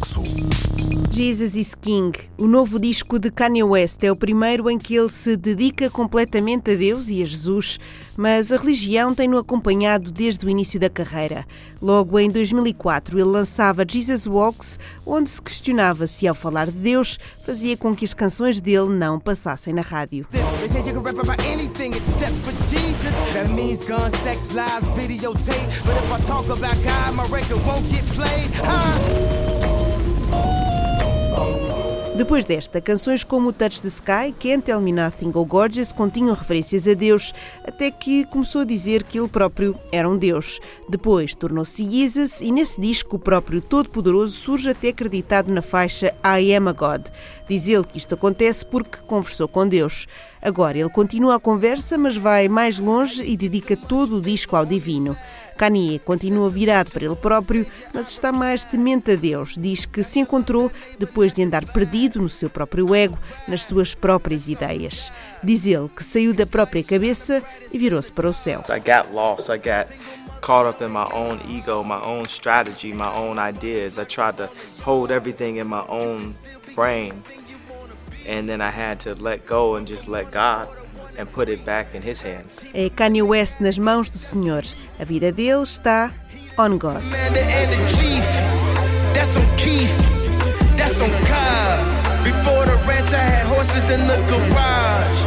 Nexo. Jesus is King. O novo disco de Kanye West é o primeiro em que ele se dedica completamente a Deus e a Jesus, mas a religião tem-no acompanhado desde o início da carreira. Logo em 2004, ele lançava Jesus Walks, onde se questionava se, ao falar de Deus, fazia com que as canções dele não passassem na rádio. Depois desta, canções como Touch the Sky, Can't Tell Me Nothing ou Gorgeous continham referências a Deus, até que começou a dizer que ele próprio era um Deus. Depois tornou-se Jesus e nesse disco o próprio Todo-Poderoso surge até acreditado na faixa I Am a God. Diz ele que isto acontece porque conversou com Deus. Agora ele continua a conversa, mas vai mais longe e dedica todo o disco ao divino. Kanye continua virado para ele próprio, mas está mais temente a Deus. Diz que se encontrou depois de andar perdido no seu próprio ego, nas suas próprias ideias. Diz ele que saiu da própria cabeça e virou-se para o céu. I got lost. I got caught up in my own ego, my own strategy, my own ideas. I tried to hold everything in my own brain. And then I had to let go and just let God and put it back in his hands. É Kanye West nas mãos do Senhor. A vida dele está on God. Before the ranch, I had horses in the garage.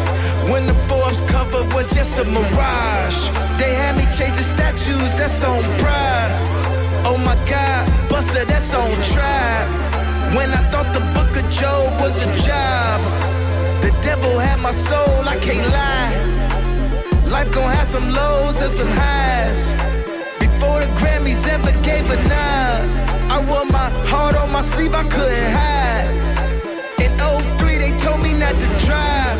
When the Forbes cover was just a mirage. They had me chasing statues, that's on pride. Oh my God, Buster, that's on trial. When I thought the Job was a job. The devil had my soul, I can't lie. Life gon' have some lows and some highs. Before the Grammys ever gave a nod, I wore my heart on my sleeve, I couldn't hide. In 03, they told me not to drive.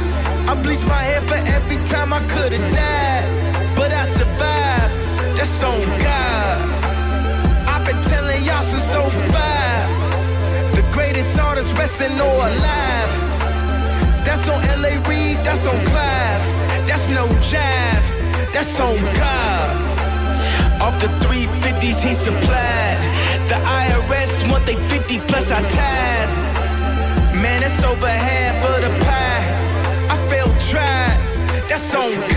I bleached my hair for every time I could've died. Resting or alive. That's on LA Reid, that's on Clive. That's no jive, that's on God. Off the 350s he supplied. The IRS want they 50 plus I tied. Man, that's over half of the pie. I felt tried, that's on God.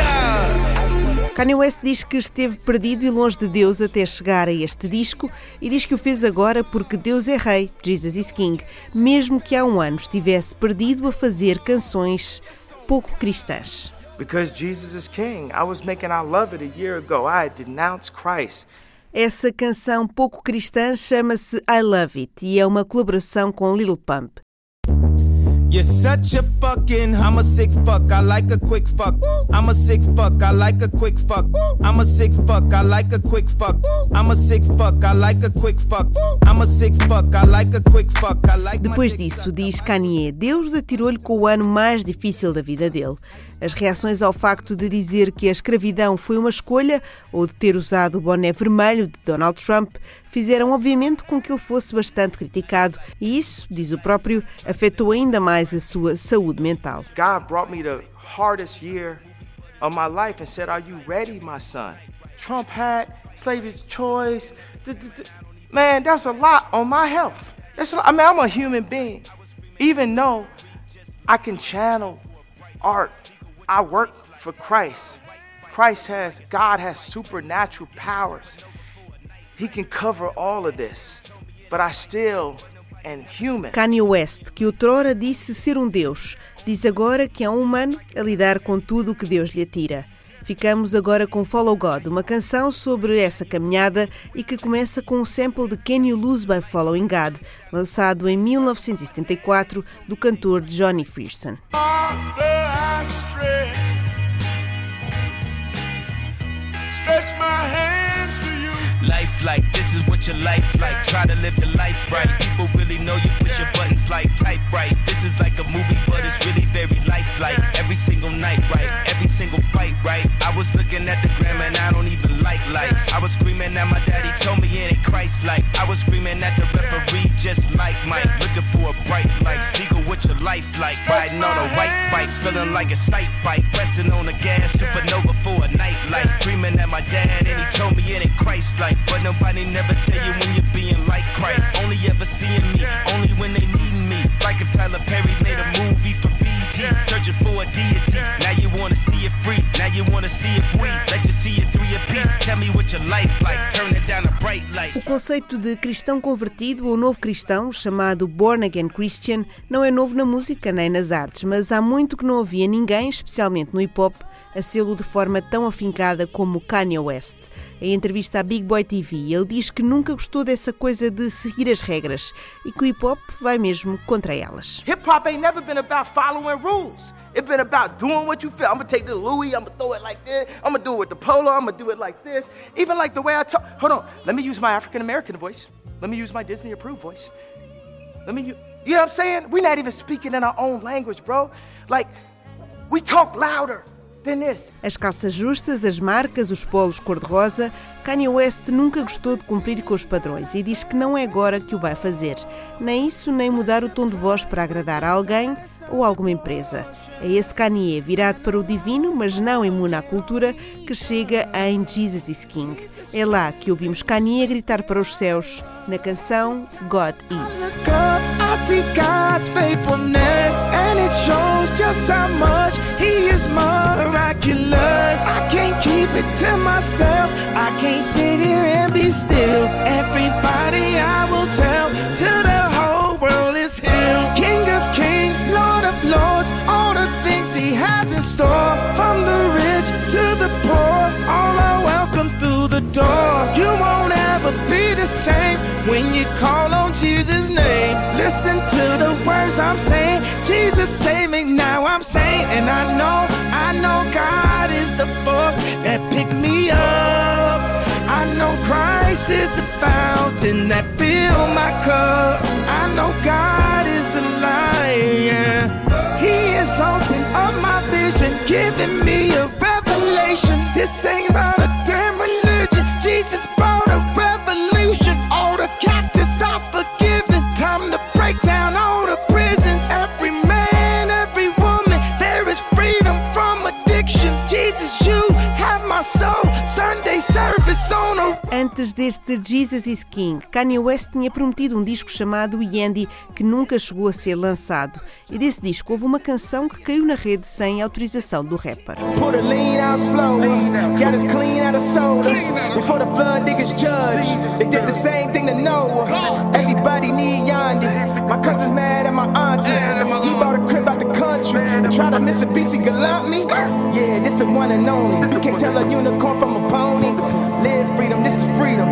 Kanye West diz que esteve perdido e longe de Deus até chegar a este disco e diz que o fez agora porque Deus é rei, Jesus is King, mesmo que há um ano estivesse perdido a fazer canções pouco cristãs. Because Jesus is king. I was making I love it a year ago. I denounced Christ. Essa canção pouco cristã chama-se I Love It e é uma colaboração com Lil Pump. You're such a fucking, I'm a sick fuck, I like a quick fuck. I'm a sick fuck, I like a quick fuck. I'm a sick fuck, I like a quick fuck. I'm a sick fuck, I like a quick fuck. I'm a sick fuck, I like a quick fuck. I like Depois disso, diz Kanye, Deus atirou-lhe com o ano mais difícil da vida dele. As reações ao facto de dizer que a escravidão foi uma escolha ou de ter usado o boné vermelho de Donald Trump fizeram obviamente com que ele fosse bastante criticado e isso, diz o próprio, afetou ainda mais a sua saúde mental. God brought me the hardest year of my life and said, "Are you ready, my son?" Trump had slavery's choice. Man, that's a lot on my health. That's a, I mean, I'm a human being. Even though I can channel art I work for Christ. Christ has, God has supernatural powers. He can cover all of this, but I still am human. Kanye West, que outrora disse ser um Deus, diz agora que é um humano a lidar com tudo o que Deus lhe atira. Ficamos agora com Follow God, uma canção sobre essa caminhada e que começa com um sample de Can You Lose by Following God, lançado em 1974 do cantor Johnny Frearson. Is what your life like. Try to live the life right. People really know you push your buttons like type right. This is like a movie, but it's really very lifelike. Every single night, right? Every single fight, right? I was looking at the gram and I don't even like lights. I was screaming at my daddy, told me it ain't Christ like. I was screaming at the referee, just like Mike. Looking for a bright light. Seagull, what your life like? Riding on a white bike, feeling like a sight bike. Pressing on the gas, supernova for a night light. Dreaming at my dad and he told me it ain't Christ like. But nobody never tell you when you're being like Christ. Only ever seeing me, only when they me. Like if Tyler Perry made a movie for BT, searching for a deity. Now you wanna see it free, now you wanna see it free. Let you see it. Tell me what your life like, turn it down a bright light. O conceito de cristão convertido ou novo cristão, chamado Born Again Christian, não é novo na música nem nas artes, mas há muito que não havia ninguém, especialmente no hip hop a sê-lo de forma tão afincada como Kanye West. Em entrevista à Big Boy TV, ele diz que nunca gostou dessa coisa de seguir as regras e que o hip hop vai mesmo contra elas. Hip hop ain't never been about following rules. It's been about doing what you feel. I'm gonna take the Louis, I'm gonna throw it like this, I'm gonna do it with the polo, I'm gonna do it like this. Even like the way I talk. Hold on, let me use my African American voice. Let me use my Disney approved voice. Let me, you know what I'm saying? We're not even speaking in our own language, bro. Like, we talk louder. As calças justas, as marcas, os polos cor-de-rosa, Kanye West nunca gostou de cumprir com os padrões e diz que não é agora que o vai fazer. Nem isso, nem mudar o tom de voz para agradar a alguém ou alguma empresa. É esse Kanye, virado para o divino, mas não imune à cultura, que chega em Jesus is King. É lá que ouvimos Kanye gritar para os céus na canção God Is. He is miraculous. I can't keep it to myself. I can't sit here and be still. Everybody I will tell till the whole world is healed. King of kings, Lord of lords, all the things He has in store. From the rich to the poor, all are welcome through the door. You won't ever be the same when you call on Jesus' name. Listen to the words I'm saying. Jesus save me now. I'm saying, and I know, I know God is the force that picked me up. I know Christ is the fountain that filled my cup. I know God is alive. He is opening up my vision, giving me a revelation. This ain't about a damn Antes deste Jesus is King, Kanye West tinha prometido um disco chamado Yandy que nunca chegou a ser lançado. E desse disco houve uma canção que caiu na rede sem autorização do rapper. My cousin's mad at my auntie. He bought a tried to a Galant me. Yeah, this the one and only. You can't tell a unicorn from a pony. Live freedom, this is freedom.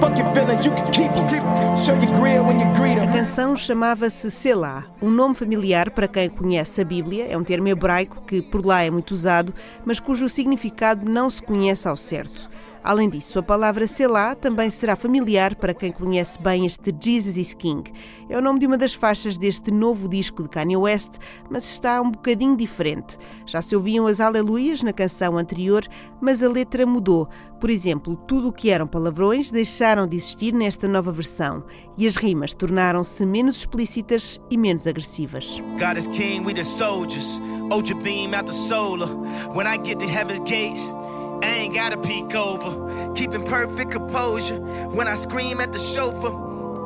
Fuck your feelings, you can keep them. Show your grill when you greet them. A canção chamava-se Selá, um nome familiar para quem conhece a Bíblia. É um termo hebraico que por lá é muito usado, mas cujo significado não se conhece ao certo. Além disso, a palavra Selá também será familiar para quem conhece bem este Jesus is King. É o nome de uma das faixas deste novo disco de Kanye West, mas está um bocadinho diferente. Já se ouviam as aleluias na canção anterior, mas a letra mudou. Por exemplo, tudo o que eram palavrões deixaram de existir nesta nova versão e as rimas tornaram-se menos explícitas e menos agressivas. God is king, we the soldiers. Ultra beam out the solar. When I get to heaven's gates, I ain't gotta peek over. Keeping perfect composure. When I scream at the chauffeur,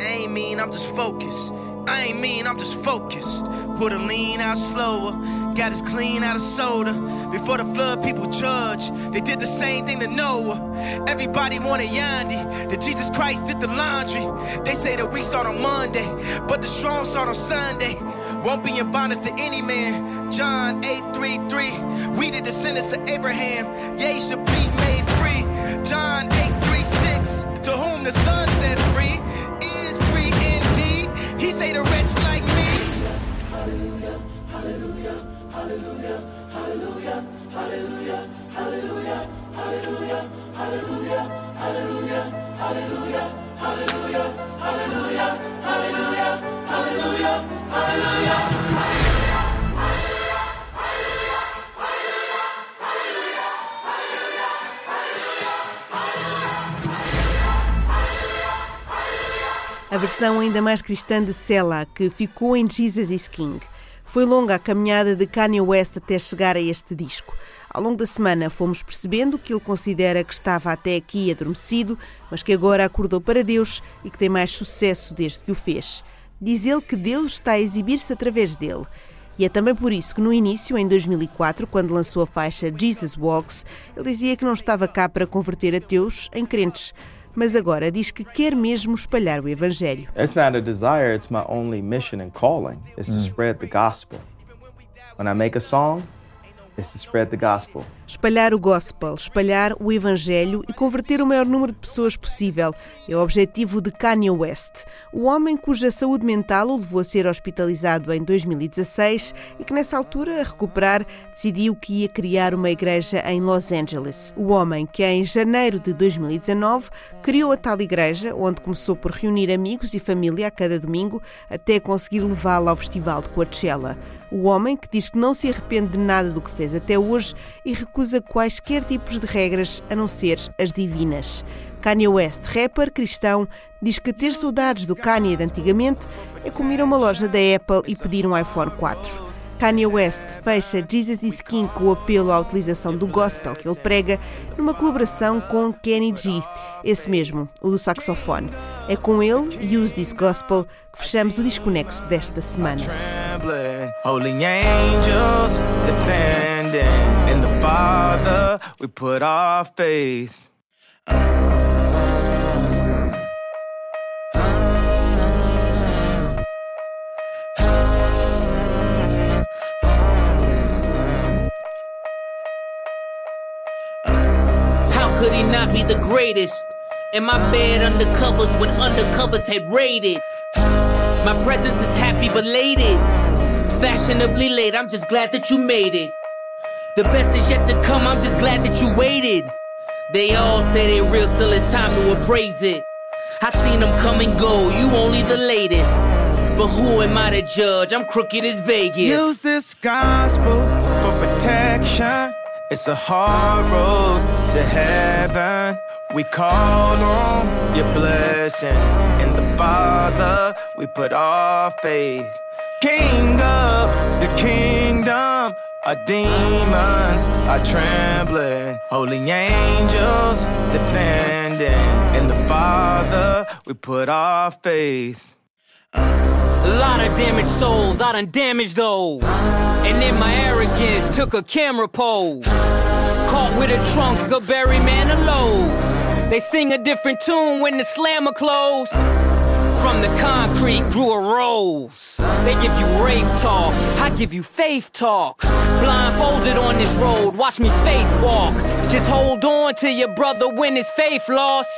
I ain't mean, I'm just focused. I ain't mean, I'm just focused. Put a lean out slower. Got us clean out of soda. Before the flood, people judge. They did the same thing to Noah. Everybody wanted Yandy. That Jesus Christ did the laundry. They say that we start on Monday, but the strong start on Sunday. Won't be in bondage to any man. John 8 3 3. We the descendants of Abraham. Yea, should be made free. John 8 3 6. To whom the Son set free is free indeed. He say the wretch like me. Hallelujah, hallelujah, hallelujah, hallelujah, hallelujah, hallelujah, hallelujah, hallelujah, hallelujah, hallelujah, hallelujah, hallelujah, hallelujah, hallelujah. A versão ainda mais cristã de Sela, que ficou em Jesus is King. Foi longa a caminhada de Kanye West até chegar a este disco. Ao longo da semana fomos percebendo que ele considera que estava até aqui adormecido, mas que agora acordou para Deus e que tem mais sucesso desde que o fez. Diz ele que Deus está a exibir-se através dele. E é também por isso que no início, em 2004, quando lançou a faixa Jesus Walks, ele dizia que não estava cá para converter ateus em crentes. Mas agora diz que quer mesmo espalhar o evangelho. It's not a desire, it's my only mission and calling. Is to spread the gospel. When I make a song, Espalhar o gospel, espalhar o evangelho e converter o maior número de pessoas possível é o objetivo de Kanye West, o homem cuja saúde mental o levou a ser hospitalizado em 2016 e que nessa altura, a recuperar, decidiu que ia criar uma igreja em Los Angeles. O homem que em janeiro de 2019 criou a tal igreja, onde começou por reunir amigos e família a cada domingo até conseguir levá-la ao festival de Coachella. O homem que diz que não se arrepende de nada do que fez até hoje e recusa quaisquer tipos de regras a não ser as divinas. Kanye West, rapper cristão, diz que ter saudades do Kanye de antigamente é como ir a uma loja da Apple e pedir um iPhone 4. Kanye West fecha Jesus is King com o apelo à utilização do gospel que ele prega numa colaboração com Kenny G, esse mesmo, o do saxofone. É com ele, Use This Gospel, que fechamos o Desconexo desta semana. Be the greatest? In my bed undercovers when undercovers had raided. My presence is happy belated. Fashionably late, I'm just glad that you made it. The best is yet to come, I'm just glad that you waited. They all say they real till it's time to appraise it. I seen them come and go, you only the latest. But who am I to judge? I'm crooked as Vegas. Use this gospel for protection. It's a hard road to heaven. We call on your blessings. In the Father, we put our faith. King of the kingdom, our demons are trembling. Holy angels defending. In the Father, we put our faith. A lot of damaged souls, I done damaged those. And in my arrogance, took a camera pose with a trunk of Barry Manilow's. They sing a different tune when the slammer close. From the concrete grew a rose. They give you rape talk, I give you faith talk. Blindfolded on this road, watch me faith walk. Just hold on to your brother when his faith lost.